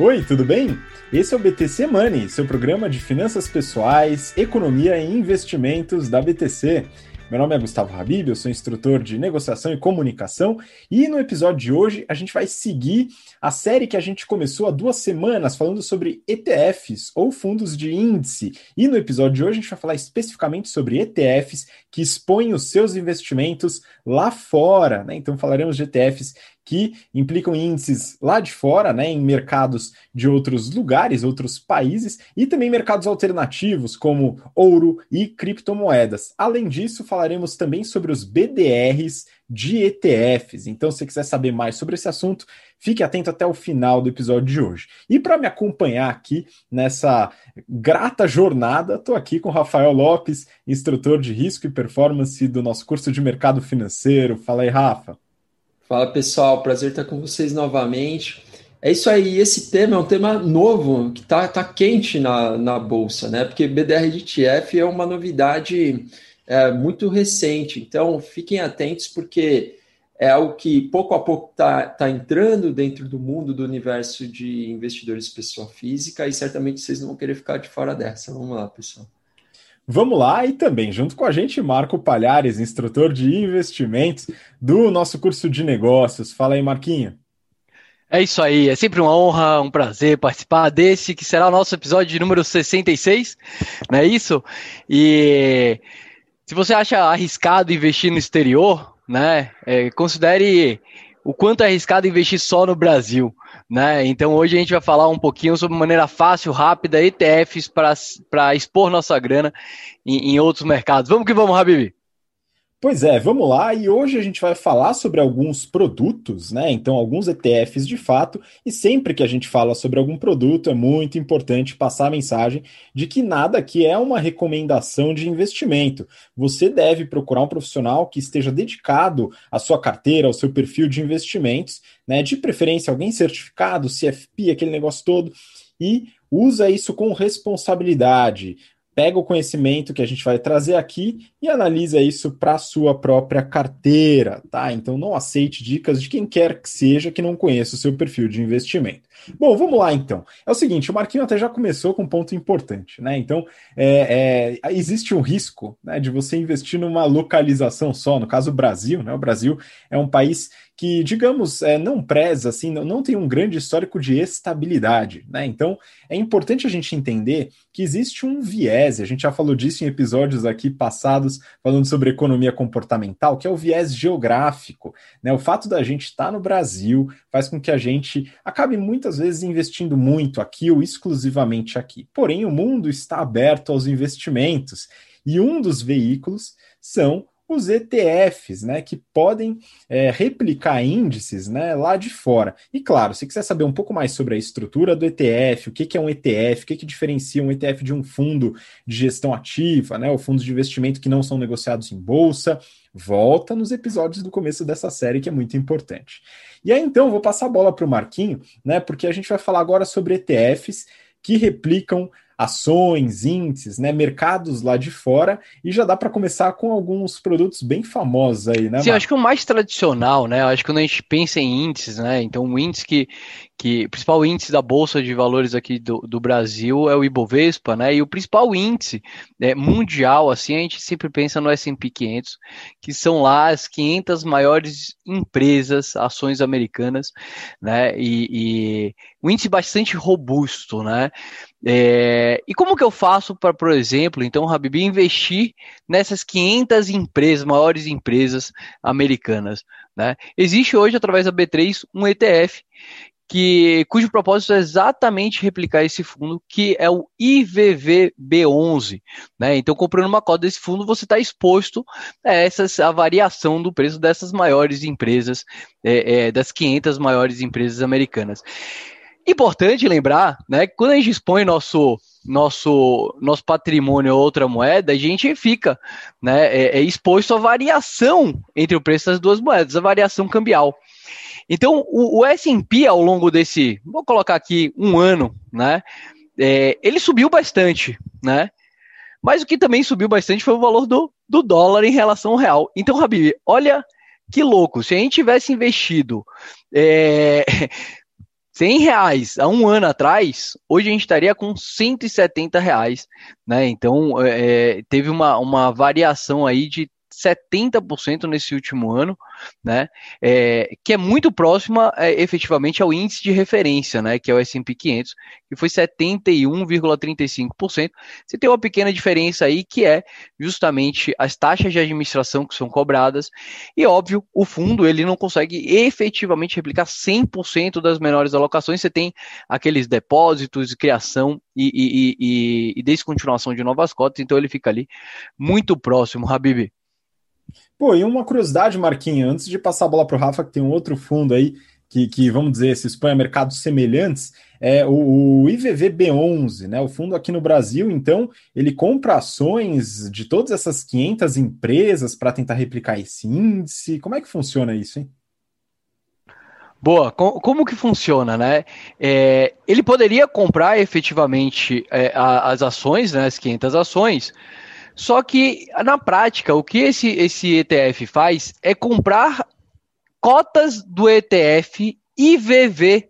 Oi, tudo bem? Esse é o BTC Money, seu programa de finanças pessoais, economia e investimentos da BTC. Meu nome é Gustavo Habib, eu sou instrutor de negociação e comunicação, e no episódio de hoje a gente vai seguir a série que a gente começou há duas semanas falando sobre ETFs ou fundos de índice. E no episódio de hoje a gente vai falar especificamente sobre ETFs que expõem os seus investimentos lá fora, né? Então falaremos de ETFs que implicam índices lá de fora, né, em mercados de outros lugares, outros países, e também mercados alternativos, como ouro e criptomoedas. Além disso, falaremos também sobre os BDRs de ETFs. Então, se você quiser saber mais sobre esse assunto, fique atento até o final do episódio de hoje. E para me acompanhar aqui nessa grata jornada, estou aqui com o Rafael Lopes, instrutor de risco e performance do nosso curso de mercado financeiro. Fala aí, Rafa. Fala pessoal, prazer estar com vocês novamente. É isso aí, esse tema é um tema novo, que está tá quente na, na Bolsa, né? Porque BDR de ETF é uma novidade é, muito recente, então fiquem atentos, porque é algo que pouco a pouco está tá entrando dentro do mundo do universo de investidores pessoa física, e certamente vocês não vão querer ficar de fora dessa. Vamos lá, pessoal. Vamos lá e também junto com a gente Marco Palhares, instrutor de investimentos do nosso curso de negócios. Fala aí, Marquinho. É isso aí, é sempre uma honra, um prazer participar desse que será o nosso episódio número 66, não é isso? E se você acha arriscado investir no exterior, né, é, considere o quanto é arriscado investir só no Brasil. Né? Então hoje a gente vai falar um pouquinho sobre maneira fácil, rápida, ETFs para expor nossa grana em, em, outros mercados. Vamos que vamos, Habib! Pois é, vamos lá. E hoje a gente vai falar sobre alguns produtos, né? Então, alguns ETFs de fato. E sempre que a gente fala sobre algum produto, é muito importante passar a mensagem de que nada aqui é uma recomendação de investimento. Você deve procurar um profissional que esteja dedicado à sua carteira, ao seu perfil de investimentos, né? De preferência, alguém certificado, CFP, aquele negócio todo. E usa isso com responsabilidade pega o conhecimento que a gente vai trazer aqui e analisa isso para a sua própria carteira, tá? Então não aceite dicas de quem quer que seja que não conheça o seu perfil de investimento. Bom, vamos lá então. É o seguinte, o Marquinho até já começou com um ponto importante, né? Então, é, é, existe um risco né, de você investir numa localização só, no caso o Brasil, né? O Brasil é um país que, digamos, é, não preza, assim, não, não tem um grande histórico de estabilidade, né? Então, é importante a gente entender que existe um viés, a gente já falou disso em episódios aqui passados, falando sobre economia comportamental, que é o viés geográfico, né? O fato da gente estar tá no Brasil faz com que a gente acabe muitas vezes investindo muito aqui ou exclusivamente aqui. Porém, o mundo está aberto aos investimentos e um dos veículos são os ETFs, né, que podem é, replicar índices né, lá de fora. E claro, se quiser saber um pouco mais sobre a estrutura do ETF, o que, que é um ETF, o que, que diferencia um ETF de um fundo de gestão ativa, né, ou fundos de investimento que não são negociados em bolsa, volta nos episódios do começo dessa série, que é muito importante. E aí, então, vou passar a bola para o Marquinho, né, porque a gente vai falar agora sobre ETFs que replicam ações, índices, né, mercados lá de fora, e já dá para começar com alguns produtos bem famosos aí, né? Sim, acho que o mais tradicional, né? Acho que quando a gente pensa em índices, né? Então, o índice que, que o principal índice da Bolsa de Valores aqui do, do Brasil é o Ibovespa, né? E o principal índice é, mundial, assim, a gente sempre pensa no S&P 500, que são lá as 500 maiores empresas, ações americanas, né? E, e um índice bastante robusto, né? É, e como que eu faço para, por exemplo, então, Habib, investir nessas 500 empresas, maiores empresas americanas? Né? Existe hoje, através da B3, um ETF que, cujo propósito é exatamente replicar esse fundo, que é o IVVB11. Né? Então, comprando uma cota desse fundo, você está exposto a, essas, a variação do preço dessas maiores empresas, é, é, das 500 maiores empresas americanas. Importante lembrar, né, que quando a gente expõe nosso nosso nosso patrimônio a outra moeda, a gente fica, né, é, é exposto à variação entre o preço das duas moedas, a variação cambial. Então, o, o S&P ao longo desse, vou colocar aqui um ano, né, é, ele subiu bastante, né, mas o que também subiu bastante foi o valor do, do dólar em relação ao real. Então, Rabi, olha que louco, se a gente tivesse investido é, 100 reais há um ano atrás, hoje a gente estaria com 170 reais, né? Então é, teve uma, uma variação aí de 70% nesse último ano, né? É, que é muito próxima é, efetivamente ao índice de referência, né? Que é o S&P 500, que foi 71,35%. Você tem uma pequena diferença aí que é justamente as taxas de administração que são cobradas e óbvio o fundo ele não consegue efetivamente replicar 100% das menores alocações. Você tem aqueles depósitos, criação e, e, e, e descontinuação de novas cotas, então ele fica ali muito próximo, Habib. Pô, e uma curiosidade, Marquinhos, antes de passar a bola para o Rafa, que tem um outro fundo aí que, que, vamos dizer, se expõe a mercados semelhantes, é o, o IVVB11, né? O fundo aqui no Brasil, então, ele compra ações de todas essas 500 empresas para tentar replicar esse índice. Como é que funciona isso, hein? Boa, como que funciona, né? É, ele poderia comprar efetivamente é, as ações, né, as 500 ações, só que, na prática, o que esse, esse ETF faz é comprar cotas do ETF IVV,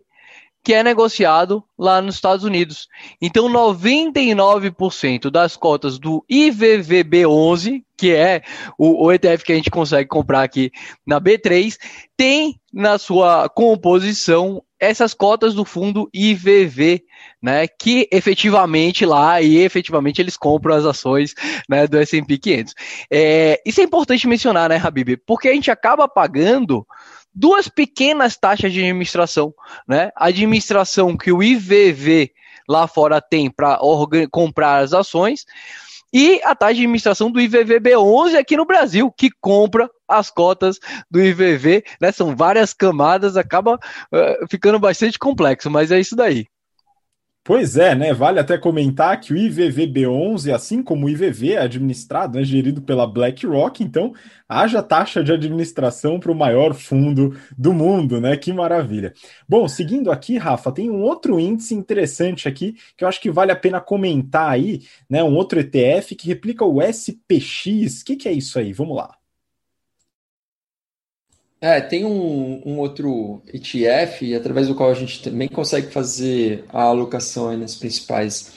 que é negociado lá nos Estados Unidos. Então, 99% das cotas do IVVB11, que é o, o, ETF que a gente consegue comprar aqui na B3, tem na sua composição essas cotas do fundo IVV né, que efetivamente lá e efetivamente eles compram as ações né, do S&P 500. É, isso é importante mencionar, né, Habib? Porque a gente acaba pagando duas pequenas taxas de administração, né? A administração que o IVV lá fora tem para comprar as ações e a taxa de administração do IVVB11 aqui no Brasil, que compra as cotas do IVV, né? São várias camadas, acaba uh, ficando bastante complexo, mas é isso daí. Pois é, né? Vale até comentar que o IVVB11, assim como o IVV, é administrado, né, gerido pela BlackRock, então haja taxa de administração para o maior fundo do mundo, né? Que maravilha. Bom, seguindo aqui, Rafa, tem um outro índice interessante aqui que eu acho que vale a pena comentar aí, né? Um outro ETF que replica o SPX. O que, que é isso aí? Vamos lá. É, tem um, um outro ETF, através do qual a gente também consegue fazer a alocação nas principais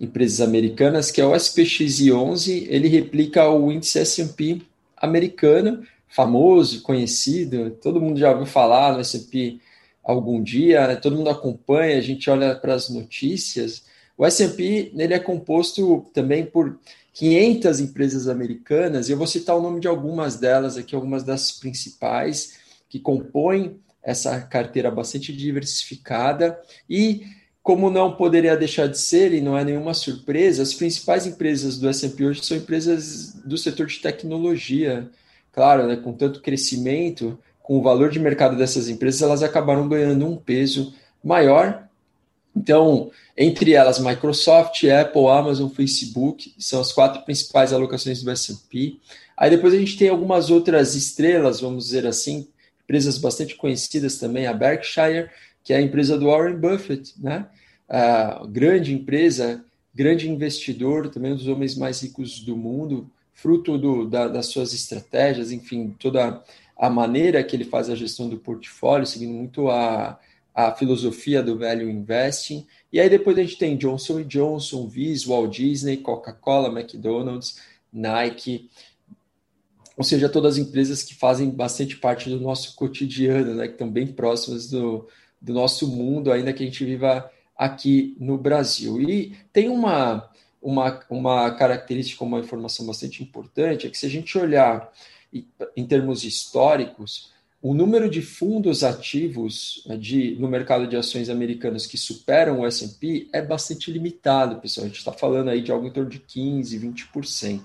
empresas americanas, que é o SPX11. Ele replica o índice S&P americano, famoso, conhecido, todo mundo já ouviu falar no S&P algum dia, né? todo mundo acompanha, a gente olha para as notícias. O S&P ele é composto também por 500 empresas americanas, e eu vou citar o nome de algumas delas aqui, algumas das principais que compõem essa carteira bastante diversificada e como não poderia deixar de ser, e não é nenhuma surpresa, as principais empresas do S&P hoje são empresas do setor de tecnologia. Claro, né, com tanto crescimento, com o valor de mercado dessas empresas, elas acabaram ganhando um peso maior então, entre elas, Microsoft, Apple, Amazon, Facebook, são as quatro principais alocações do S&P. Aí depois a gente tem algumas outras estrelas, vamos dizer assim, empresas bastante conhecidas também, a Berkshire, que é a empresa do Warren Buffett, né? A grande empresa, grande investidor, também um dos homens mais ricos do mundo, fruto do, da, das suas estratégias, enfim, toda a maneira que ele faz a gestão do portfólio, seguindo muito a, a filosofia do value investing. E aí depois a gente tem Johnson Johnson, Viz, Walt Disney, Coca-Cola, McDonald's, Nike, ou seja, todas as empresas que fazem bastante parte do nosso cotidiano, né, que estão bem próximas do, do nosso mundo, ainda que a gente viva aqui no Brasil. E tem uma, uma, uma característica, uma informação bastante importante, é que se a gente olhar em termos históricos, o número de fundos ativos né, de, no mercado de ações americanos que superam o S&P é bastante limitado, pessoal. A gente está falando aí de algo em torno de 15%, 20%.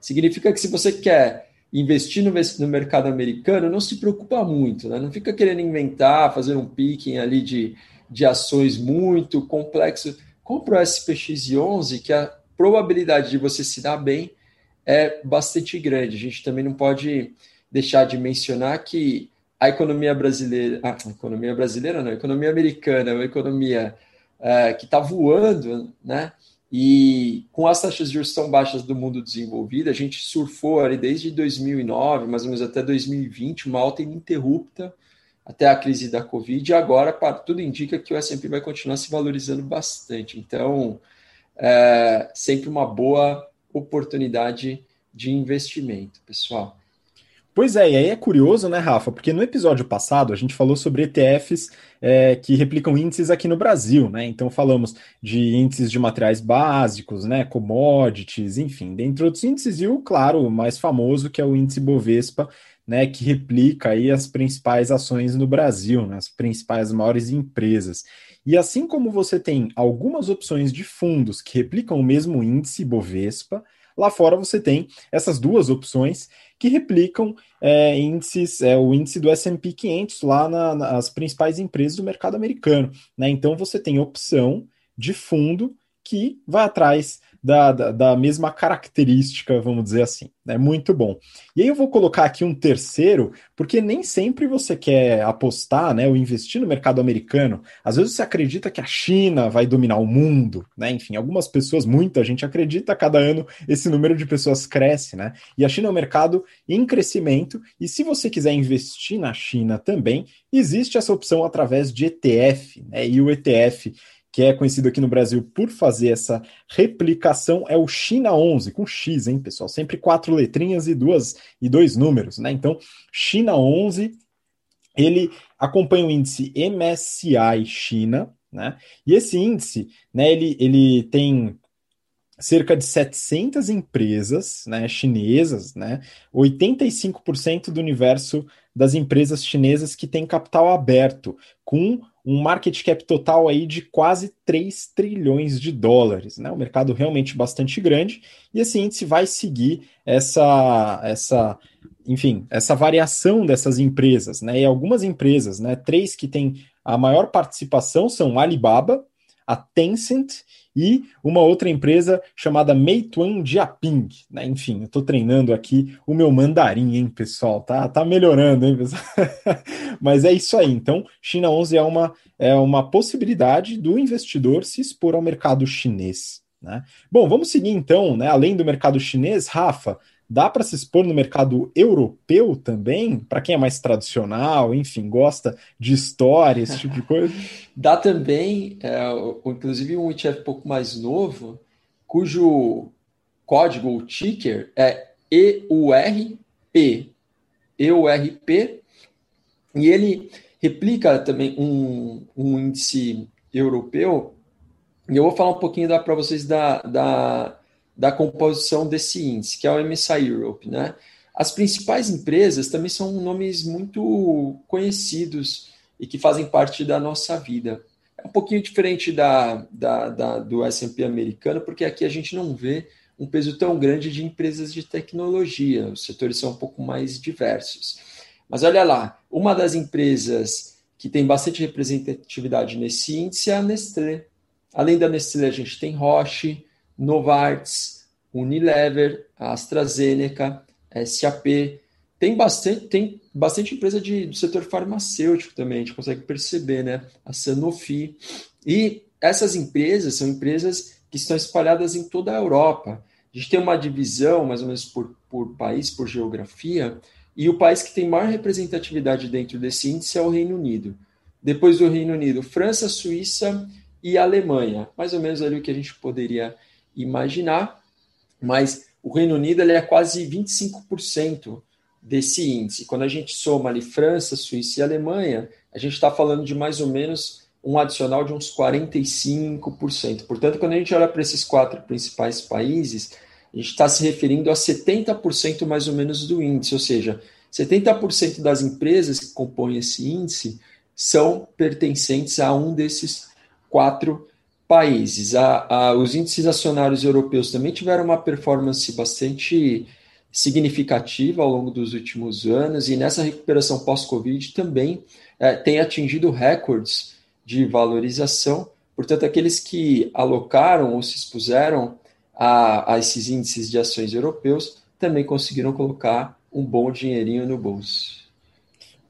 Significa que se você quer investir no, no mercado americano, não se preocupa muito, né? não fica querendo inventar, fazer um picking ali de, de ações muito complexo. Compra o SPX11, que a probabilidade de você se dar bem é bastante grande. A gente também não pode deixar de mencionar que a economia brasileira, ah, a economia brasileira não, a economia americana, é uma economia é, que está voando, né? E com as taxas de juros tão baixas do mundo desenvolvido, a gente surfou ali desde 2009, mais ou menos até 2020, uma alta ininterrupta até a crise da Covid, e agora para, tudo indica que o S&P vai continuar se valorizando bastante. Então, é sempre uma boa oportunidade de investimento, pessoal. Pois é, e aí é curioso, né, Rafa? Porque no episódio passado a gente falou sobre ETFs é, que replicam índices aqui no Brasil, né? Então falamos de índices de materiais básicos, né? Commodities, enfim, dentre outros índices, e o, claro, o mais famoso, que é o índice Bovespa, né? Que replica aí as principais ações no Brasil, né, as principais maiores empresas. E assim como você tem algumas opções de fundos que replicam o mesmo índice Bovespa, Lá fora você tem essas duas opções que replicam é, índices, é, o índice do S&P 500 lá na, nas principais empresas do mercado americano. Né? Então você tem opção de fundo que vai atrás da, da, da, mesma característica, vamos dizer assim. É muito bom. E aí eu vou colocar aqui um terceiro, porque nem sempre você quer apostar, né, ou investir no mercado americano. Às vezes você acredita que a China vai dominar o mundo, né? Enfim, algumas pessoas, muita gente acredita, cada ano esse número de pessoas cresce, né? E a China é um mercado em crescimento, e se você quiser investir na China também, existe essa opção através de ETF, né? E o ETF que é conhecido aqui no Brasil por fazer essa replicação, é o China 11, com X, hein, pessoal? Sempre quatro letrinhas e duas e dois números, né? Então, China 11, ele acompanha o índice MSCI China, né? E esse índice, né, ele, ele tem cerca de 700 empresas né, chinesas, né, 85% do universo das empresas chinesas que tem capital aberto, com um market cap total aí de quase 3 trilhões de dólares, né? Um mercado realmente bastante grande, e esse índice vai seguir essa essa enfim, essa variação dessas empresas, né? E algumas empresas, né, três que têm a maior participação são Alibaba, a Tencent e uma outra empresa chamada Meituan Jiaping, né? Enfim, eu estou treinando aqui o meu mandarim, hein, pessoal? Tá, tá melhorando, hein, pessoal? Mas é isso aí. Então, China 11 é uma, é uma possibilidade do investidor se expor ao mercado chinês. Né? Bom, vamos seguir então, né? Além do mercado chinês, Rafa, Dá para se expor no mercado europeu também? Para quem é mais tradicional, enfim, gosta de história, esse tipo de coisa? Dá também, é, inclusive um ETF um pouco mais novo, cujo código, o ticker, é EURP. EURP. E ele replica também um, um índice europeu. E eu vou falar um pouquinho para vocês da, da da composição desse índice, que é o MSI Europe. Né? As principais empresas também são nomes muito conhecidos e que fazem parte da nossa vida. É um pouquinho diferente da, da, da do S&P americano, porque aqui a gente não vê um peso tão grande de empresas de tecnologia, os setores são um pouco mais diversos. Mas olha lá, uma das empresas que tem bastante representatividade nesse índice é a Nestlé. Além da Nestlé, a gente tem Roche, Novartis, Unilever, AstraZeneca, SAP. Tem bastante, tem bastante empresa de, do setor farmacêutico também, a gente consegue perceber, né? A Sanofi. E essas empresas são empresas que estão espalhadas em toda a Europa. A gente tem uma divisão, mais ou menos por, por país, por geografia, e o país que tem maior representatividade dentro desse índice é o Reino Unido. Depois do Reino Unido, França, Suíça e Alemanha. Mais ou menos ali o que a gente poderia imaginar, mas o Reino Unido ele é quase 25% desse índice. Quando a gente soma ali França, Suíça e Alemanha, a gente está falando de mais ou menos um adicional de uns 45%. Portanto, quando a gente olha para esses quatro principais países, a gente está se referindo a 70% mais ou menos do índice, ou seja, 70% das empresas que compõem esse índice são pertencentes a um desses quatro países. A, a, os índices acionários europeus também tiveram uma performance bastante significativa ao longo dos últimos anos e nessa recuperação pós-Covid também é, tem atingido recordes de valorização. Portanto, aqueles que alocaram ou se expuseram a, a esses índices de ações europeus também conseguiram colocar um bom dinheirinho no bolso.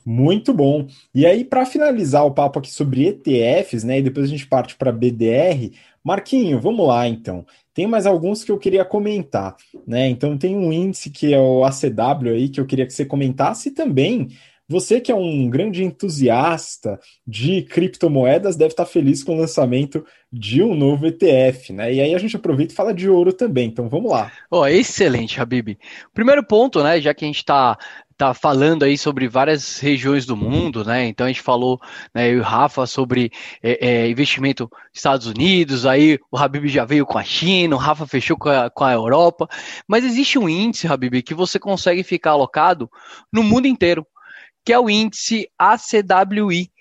Muito bom. E aí, para finalizar o papo aqui sobre ETFs, né? E depois a gente parte para BDR. Marquinho, vamos lá então. Tem mais alguns que eu queria comentar, né? Então tem um índice que é o ACW aí que eu queria que você comentasse também Você que é um grande entusiasta de criptomoedas deve estar feliz com o lançamento de um novo ETF, né? E aí a gente aproveita e fala de ouro também. Então vamos lá. Oh, excelente, Habib. Primeiro ponto, né? Já que a gente está tá falando aí sobre várias regiões do mundo, né? Então a gente falou, né, eu e o Rafa, sobre é, é, investimento nos Estados Unidos, aí o Habib já veio com a China, o Rafa fechou com a, com a Europa, mas existe um índice, Habib, que você consegue ficar alocado no mundo inteiro, que é o índice ACWI,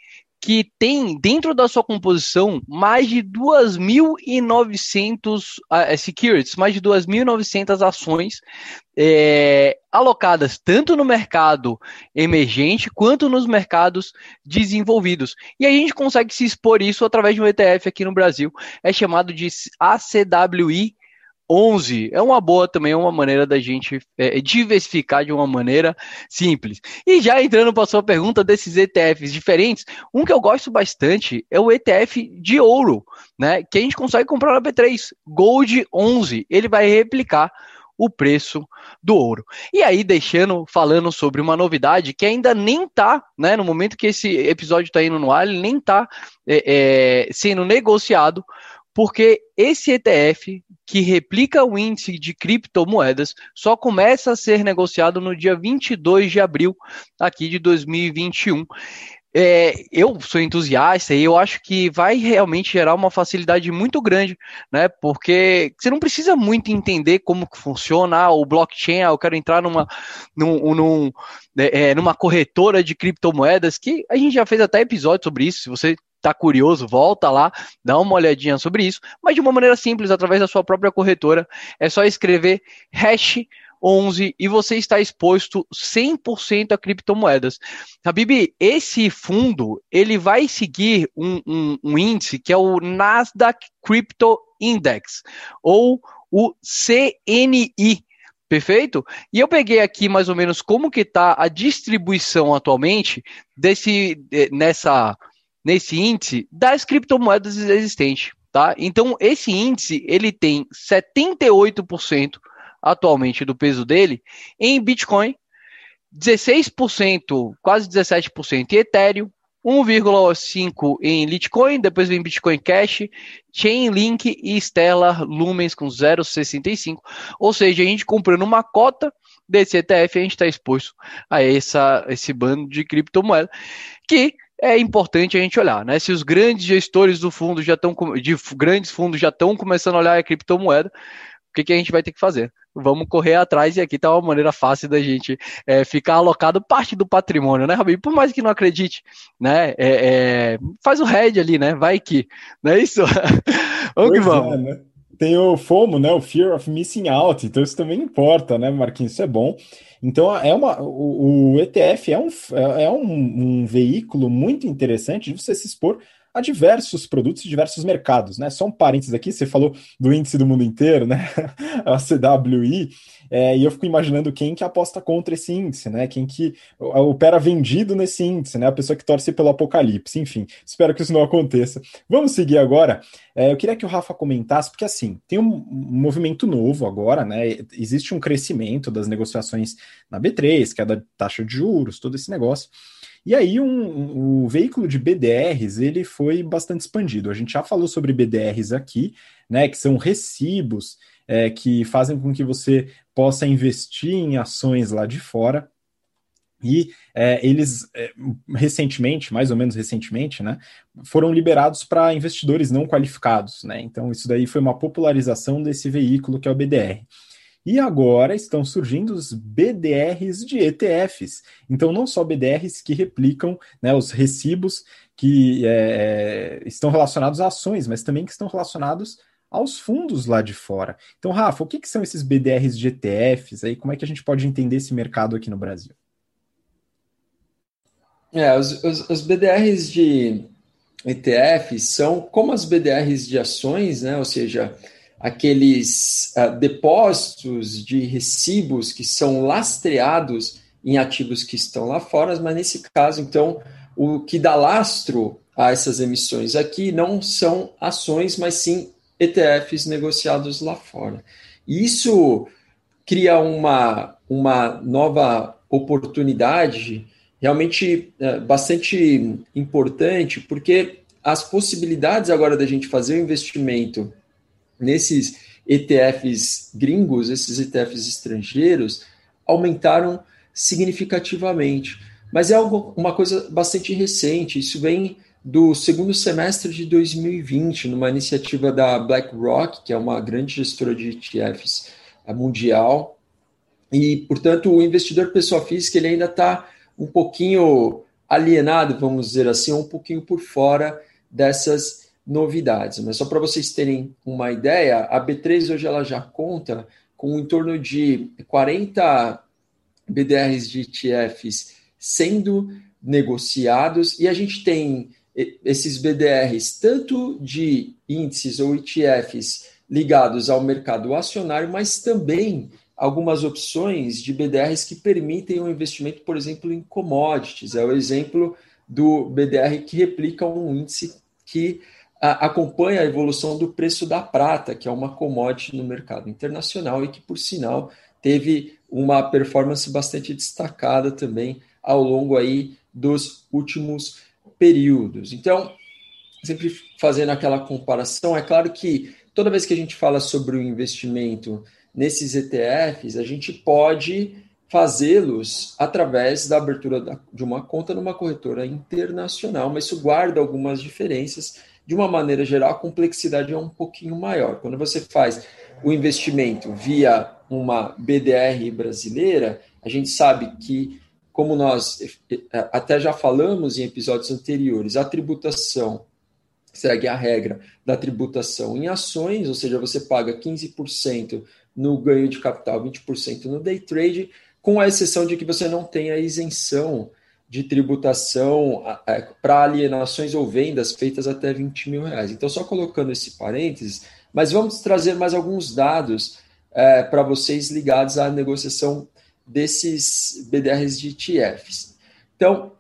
que tem dentro da sua composição mais de 2.900 uh, securities, mais de 2.900 ações é, alocadas tanto no mercado emergente quanto nos mercados desenvolvidos. E a gente consegue se expor isso através de um ETF aqui no Brasil, é chamado de ACWI 11 é uma boa também, é uma maneira da gente é, diversificar de uma maneira simples. E já entrando para a sua pergunta desses ETFs diferentes, um que eu gosto bastante é o ETF de ouro, né? Que a gente consegue comprar na B3, Gold 11. Ele vai replicar o preço do ouro. E aí, deixando, falando sobre uma novidade que ainda nem está, né, no momento que esse episódio está indo no ar, ele nem está é, é, sendo negociado, porque esse ETF que replica o índice de criptomoedas só começa a ser negociado no dia 22 de abril aqui de 2021. É, eu sou entusiasta e eu acho que vai realmente gerar uma facilidade muito grande, né? Porque você não precisa muito entender como que funciona ah, o blockchain. Ah, eu quero entrar numa, num, num, é, numa corretora de criptomoedas que a gente já fez até episódio sobre isso. Se você está curioso, volta lá, dá uma olhadinha sobre isso, mas de uma maneira simples, através da sua própria corretora. É só escrever hash 11 e você está exposto 100% a criptomoedas. Habib, esse fundo ele vai seguir um, um, um, índice que é o Nasdaq Crypto Index ou o CNI. Perfeito? E eu peguei aqui mais ou menos como que está a distribuição atualmente desse nessa nesse índice das criptomoedas existentes, tá? Então, esse índice, ele tem 78% atualmente do peso dele em Bitcoin, 16%, quase 17% em Ethereum, 1,5 em Litecoin, depois vem Bitcoin Cash, Chainlink e Stellar Lumens com 0,65. Ou seja, a gente comprando uma cota desse ETF, a gente está exposto a essa, esse bando de criptomoeda que é importante a gente olhar, né? Se os grandes gestores do fundo já estão de grandes fundos já estão começando a olhar a criptomoeda, o que, que a gente vai ter que fazer? Vamos correr atrás e aqui está uma maneira fácil da gente é, ficar alocado parte do patrimônio, né, Rabi? Por mais que não acredite, né? É, é, faz o head ali, né? Vai que, não é isso? vamos pois que vamos. É, né? Tem o FOMO, né? O Fear of Missing Out, então isso também importa, né, Marquinhos? Isso é bom. Então, é uma, o, o ETF é, um, é um, um, veículo muito interessante de você se expor a diversos produtos e diversos mercados, né? Só um parênteses aqui, você falou do índice do mundo inteiro, né? a CWI, é, e eu fico imaginando quem que aposta contra esse índice, né? Quem que opera vendido nesse índice, né? A pessoa que torce pelo apocalipse, enfim. Espero que isso não aconteça. Vamos seguir agora. É, eu queria que o Rafa comentasse, porque assim, tem um, movimento novo agora, né? Existe um crescimento das negociações na B3, que é da taxa de juros, todo esse negócio. E aí um, um, o veículo de BDRs ele foi bastante expandido. A gente já falou sobre BDRs aqui, né? Que são recibos é, que fazem com que você possa investir em ações lá de fora. E é, eles, é, recentemente, mais ou menos recentemente, né, foram liberados para investidores não qualificados. Né? Então, isso daí foi uma popularização desse veículo que é o BDR. E agora estão surgindo os BDRs de ETFs. Então, não só BDRs que replicam né, os recibos que é, é, estão relacionados a ações, mas também que estão relacionados aos fundos lá de fora. Então, Rafa, o que, que são esses BDRs de ETFs? Aí, como é que a gente pode entender esse mercado aqui no Brasil? É, os, os, os BDRs de ETFs são como as BDRs de ações, né? Ou seja, aqueles uh, depósitos de recibos que são lastreados em ativos que estão lá fora, mas nesse caso, então, o que dá lastro a essas emissões aqui não são ações, mas sim ETFs negociados lá fora. E isso cria uma, uma nova oportunidade realmente é, bastante importante, porque as possibilidades agora da gente fazer o investimento nesses ETFs gringos, esses ETFs estrangeiros, aumentaram significativamente. Mas é algo, uma coisa bastante recente, isso vem do segundo semestre de 2020, numa iniciativa da BlackRock, que é uma grande gestora de ETFs mundial. E, portanto, o investidor pessoa física ele ainda está um pouquinho alienado, vamos dizer assim, um pouquinho por fora dessas novidades. Mas só para vocês terem uma ideia, a B3 hoje ela já conta com em torno de 40 BDRs de ETFs sendo negociados e a gente tem esses BDRs tanto de índices ou ETFs ligados ao mercado acionário, mas também algumas opções de BDRs que permitem o um investimento, por exemplo, em commodities. É o exemplo do BDR que replica um índice que acompanha a evolução do preço da prata, que é uma commodity no mercado internacional e que, por sinal, teve uma performance bastante destacada também ao longo aí dos últimos períodos. Então, sempre fazendo aquela comparação, é claro que toda vez que a gente fala sobre o investimento nesses ETFs, a gente pode fazê-los através da abertura de uma conta numa corretora internacional, mas isso guarda algumas diferenças. De uma maneira geral, a complexidade é um pouquinho maior. Quando você faz o investimento via uma BDR brasileira, a gente sabe que, como nós até já falamos em episódios anteriores, a tributação segue a regra da tributação em ações, ou seja, você paga 15% no ganho de capital, 20% no day trade, com a exceção de que você não tenha isenção de tributação para alienações ou vendas feitas até 20 mil reais. Então, só colocando esse parênteses, mas vamos trazer mais alguns dados é, para vocês ligados à negociação desses BDRs de ETFs. Então,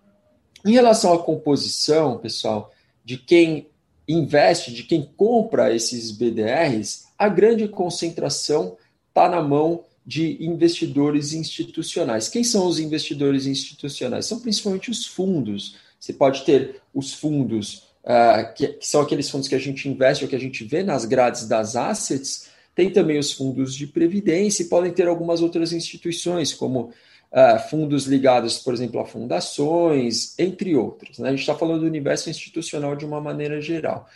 em relação à composição, pessoal, de quem investe, de quem compra esses BDRs, a grande concentração está na mão de investidores institucionais. Quem são os investidores institucionais? São principalmente os fundos. Você pode ter os fundos, uh, que, que, são aqueles fundos que a gente investe ou que a gente vê nas grades das assets, tem também os fundos de previdência e podem ter algumas outras instituições, como uh, fundos ligados, por exemplo, a fundações, entre outros. Né? A gente está falando do universo institucional de uma maneira geral.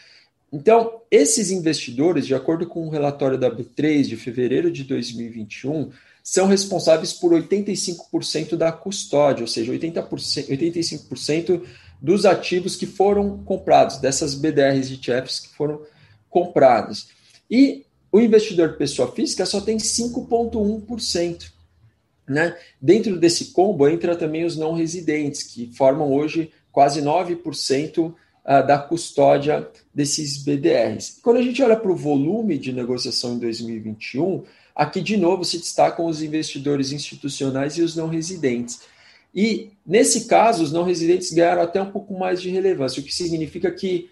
Então, esses investidores, de acordo com o um relatório da B3 de fevereiro de 2021, são responsáveis por 85% da custódia, ou seja, 80%, 85% dos ativos que foram comprados, dessas BDRs de ETFs que foram comprados. E o investidor pessoa física só tem 5,1%. Né? Dentro desse combo entra também os não residentes, que formam hoje quase 9% da custódia desses BDRs. Quando a gente olha para o volume de negociação em 2021, aqui de novo se destacam os investidores institucionais e os não residentes. E nesse caso, os não residentes ganharam até um pouco mais de relevância, o que significa que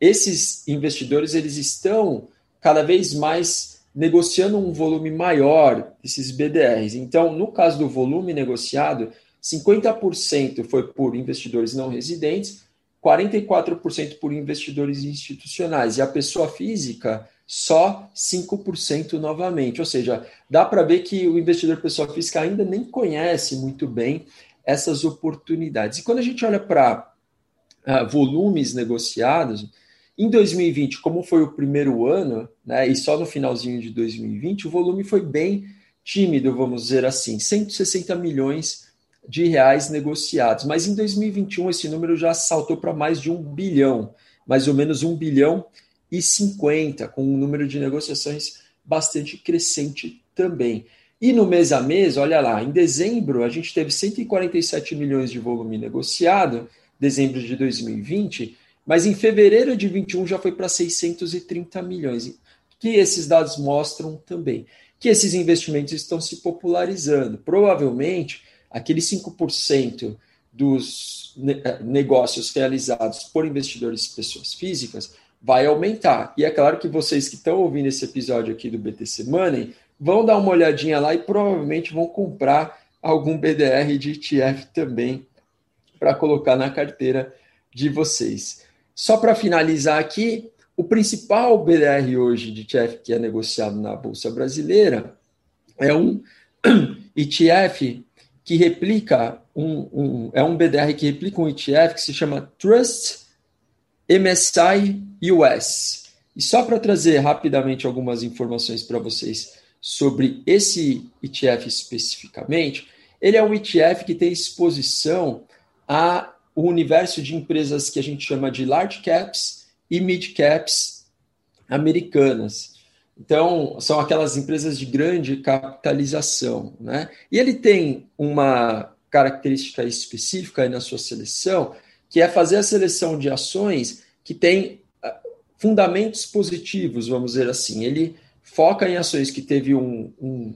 esses investidores eles estão cada vez mais negociando um volume maior desses BDRs. Então, no caso do volume negociado, 50% foi por investidores não residentes 44% por investidores institucionais e a pessoa física só 5% novamente. Ou seja, dá para ver que o investidor pessoa física ainda nem conhece muito bem essas oportunidades. E quando a gente olha para uh, volumes negociados, em 2020, como foi o primeiro ano, né, e só no finalzinho de 2020, o volume foi bem tímido, vamos dizer assim, 160 milhões de reais negociados. Mas em 2021 esse número já saltou para mais de um bilhão, mais ou menos um bilhão e 50, com um número de negociações bastante crescente também. E no mês a mês, olha lá, em dezembro a gente teve 147 milhões de volume negociado, dezembro de 2020, mas em fevereiro de 21 já foi para 630 milhões. Que esses dados mostram também que esses investimentos estão se popularizando. Provavelmente aqueles 5% dos eh, negócios realizados por investidores e pessoas físicas vai aumentar. E é claro que vocês que estão ouvindo esse episódio aqui do BTC Money vão dar uma olhadinha lá e provavelmente vão comprar algum BDR de ETF também para colocar na carteira de vocês. Só para finalizar aqui, o principal BDR hoje de ETF que é negociado na Bolsa Brasileira é um ETF que replica um, um, é um BDR que replica um ETF que se chama Trust MSI US. E só para trazer rapidamente algumas informações para vocês sobre esse ETF especificamente, ele é um ETF que tem exposição ao universo de empresas que a gente chama de large caps e mid caps americanas. Então, são aquelas empresas de grande capitalização. Né? E ele tem uma característica específica na sua seleção, que é fazer a seleção de ações que têm ah, fundamentos positivos, vamos dizer assim. Ele foca em ações que teve um, um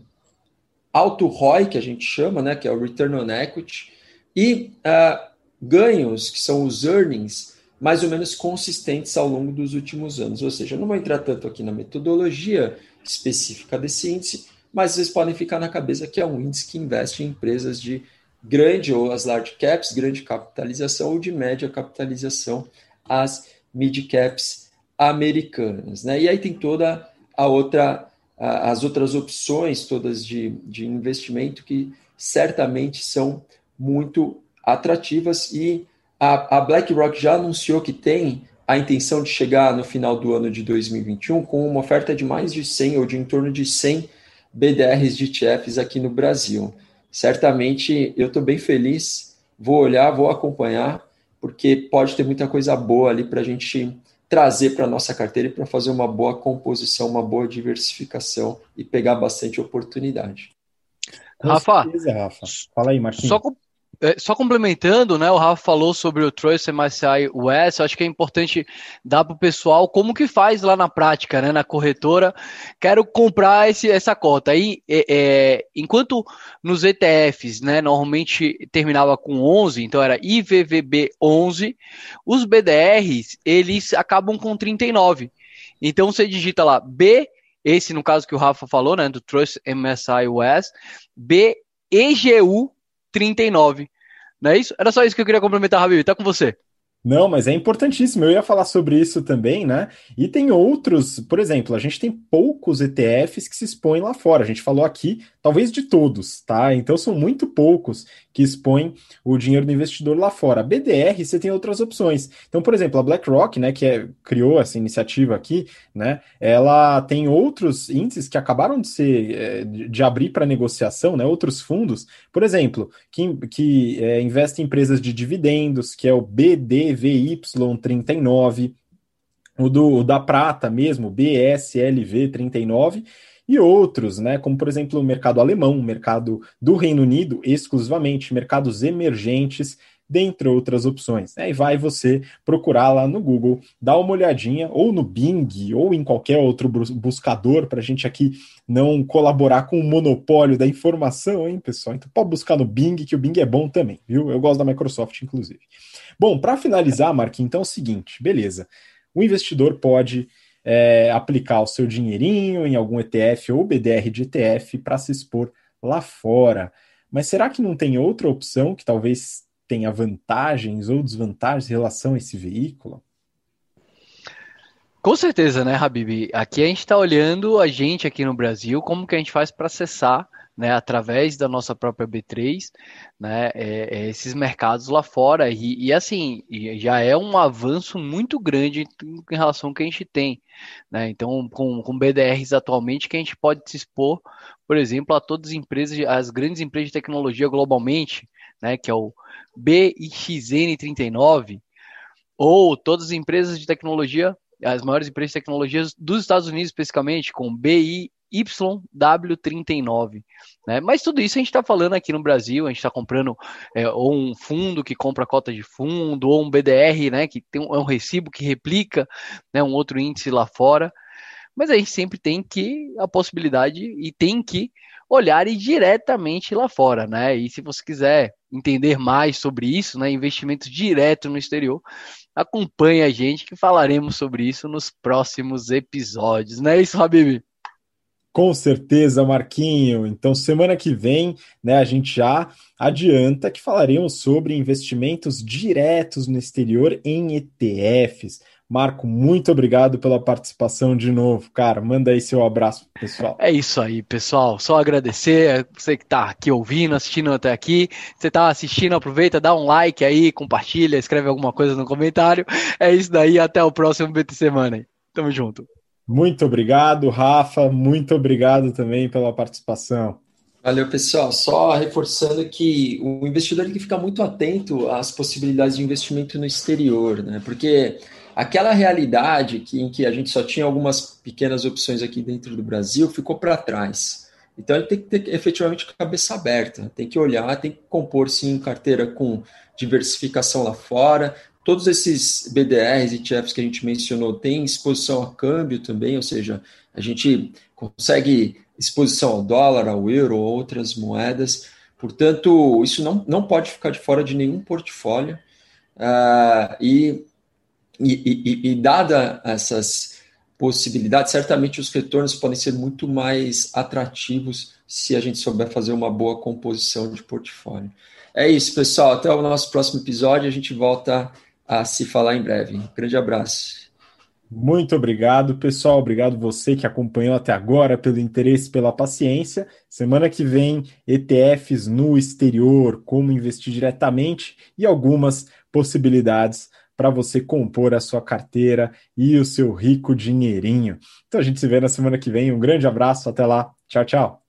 alto ROI, que a gente chama, né, que é o Return on Equity, e uh, ganhos, que são os earnings, mais ou menos consistentes ao longo dos últimos anos. Ou seja, eu não vou entrar tanto aqui na metodologia específica desse índice, mas vocês podem ficar na cabeça que é um índice que investe em empresas de grande ou as large caps, grande capitalização, ou de média capitalização, as mid caps americanas. Né? E aí tem toda a outra, as outras opções todas de, de investimento que certamente são muito atrativas e a, a BlackRock já anunciou que tem a intenção de chegar no final do ano de 2021 com uma oferta de mais de 100 ou de em torno de 100 BDRs de ETFs aqui no Brasil. Certamente eu estou bem feliz, vou olhar, vou acompanhar, porque pode ter muita coisa boa ali para a gente trazer para a nossa carteira e para fazer uma boa composição, uma boa diversificação e pegar bastante oportunidade. Rafa, Rafa. Fala aí, Marquinhos. Só, é, só complementando, né, o Rafa falou sobre o Trust MSCI US, eu acho que é importante dar para o pessoal como que faz lá na prática, né, na corretora, quero comprar esse, essa cota. Aí, é, é, enquanto nos ETFs, né, normalmente terminava com 11, então era IVVB 11, os BDRs, eles acabam com 39. Então, você digita lá B, esse no caso que o Rafa falou, né, do Trust MSCI US, B, EGU 39. Não é isso? Era só isso que eu queria complementar, Rabi. Tá com você. Não, mas é importantíssimo. Eu ia falar sobre isso também, né? E tem outros, por exemplo, a gente tem poucos ETFs que se expõem lá fora. A gente falou aqui, talvez de todos, tá? Então são muito poucos que expõem o dinheiro do investidor lá fora. A BDR, você tem outras opções. Então, por exemplo, a BlackRock, né, que é, criou essa iniciativa aqui, né? Ela tem outros índices que acabaram de ser é, de abrir para negociação, né? Outros fundos, por exemplo, que, que é, investem em empresas de dividendos, que é o BD BVY39, o, do, o da prata mesmo, BSLV39, e outros, né, como por exemplo o mercado alemão, o mercado do Reino Unido, exclusivamente, mercados emergentes, dentre outras opções. E vai você procurar lá no Google, dá uma olhadinha, ou no Bing, ou em qualquer outro buscador, para a gente aqui não colaborar com o monopólio da informação, hein, pessoal? Então pode buscar no Bing, que o Bing é bom também, viu? Eu gosto da Microsoft, inclusive. Bom, para finalizar, Marquinhos, então é o seguinte, beleza. O investidor pode é, aplicar o seu dinheirinho em algum ETF ou BDR de ETF para se expor lá fora. Mas será que não tem outra opção que talvez tenha vantagens ou desvantagens em relação a esse veículo? Com certeza, né, Habib? Aqui a gente está olhando a gente aqui no Brasil, como que a gente faz para acessar né, através da nossa própria B3, né, é, é, esses mercados lá fora. E, e, assim, já é um avanço muito grande em relação ao que a gente tem. Né? Então, com, com BDRs atualmente, que a gente pode se expor, por exemplo, a todas as empresas, as grandes empresas de tecnologia globalmente, né, que é o BIXN39, ou todas as empresas de tecnologia as maiores empresas de tecnologia dos Estados Unidos, especificamente, com BI, YW39. Né? Mas tudo isso a gente está falando aqui no Brasil, a gente está comprando é, ou um fundo que compra cota de fundo, ou um BDR, né, que tem um, é um recibo que replica né, um outro índice lá fora. Mas a gente sempre tem que a possibilidade e tem que olhar diretamente lá fora, né? E se você quiser entender mais sobre isso, né, investimentos direto no exterior, acompanhe a gente que falaremos sobre isso nos próximos episódios. Não é isso, Habib? Com certeza, Marquinho. Então, semana que vem, né, a gente já adianta que falaremos sobre investimentos diretos no exterior em ETFs. Marco, muito obrigado pela participação de novo, cara. Manda aí seu abraço, pessoal. É isso aí, pessoal. Só agradecer a você que está aqui ouvindo, assistindo até aqui. Você está assistindo, aproveita, dá um like aí, compartilha, escreve alguma coisa no comentário. É isso daí, até o próximo BT Semana. Tamo junto. Muito obrigado, Rafa. Muito obrigado também pela participação. Valeu, pessoal. Só reforçando que o investidor tem que ficar muito atento às possibilidades de investimento no exterior, né? Porque aquela realidade que, em que a gente só tinha algumas pequenas opções aqui dentro do Brasil ficou para trás. Então gente tem que ter efetivamente cabeça aberta, tem que olhar, tem que compor sim carteira com diversificação lá fora. Todos esses BDRs e ETFs que a gente mencionou têm exposição a câmbio também, ou seja, a gente consegue exposição ao dólar, ao euro, ou outras moedas. Portanto, isso não, não pode ficar de fora de nenhum portfólio. Uh, e e, e, e dada essas possibilidades, certamente os retornos podem ser muito mais atrativos se a gente souber fazer uma boa composição de portfólio. É isso, pessoal. Até o nosso próximo episódio. A gente volta a se falar em breve. grande abraço. Muito obrigado, pessoal. Obrigado você que acompanhou até agora, pelo interesse, pela paciência. Semana que vem, ETFs no exterior, como investir diretamente e algumas possibilidades para você compor a sua carteira e o seu rico dinheirinho. Então a gente se vê na semana que vem. Um grande abraço, até lá. Tchau, tchau.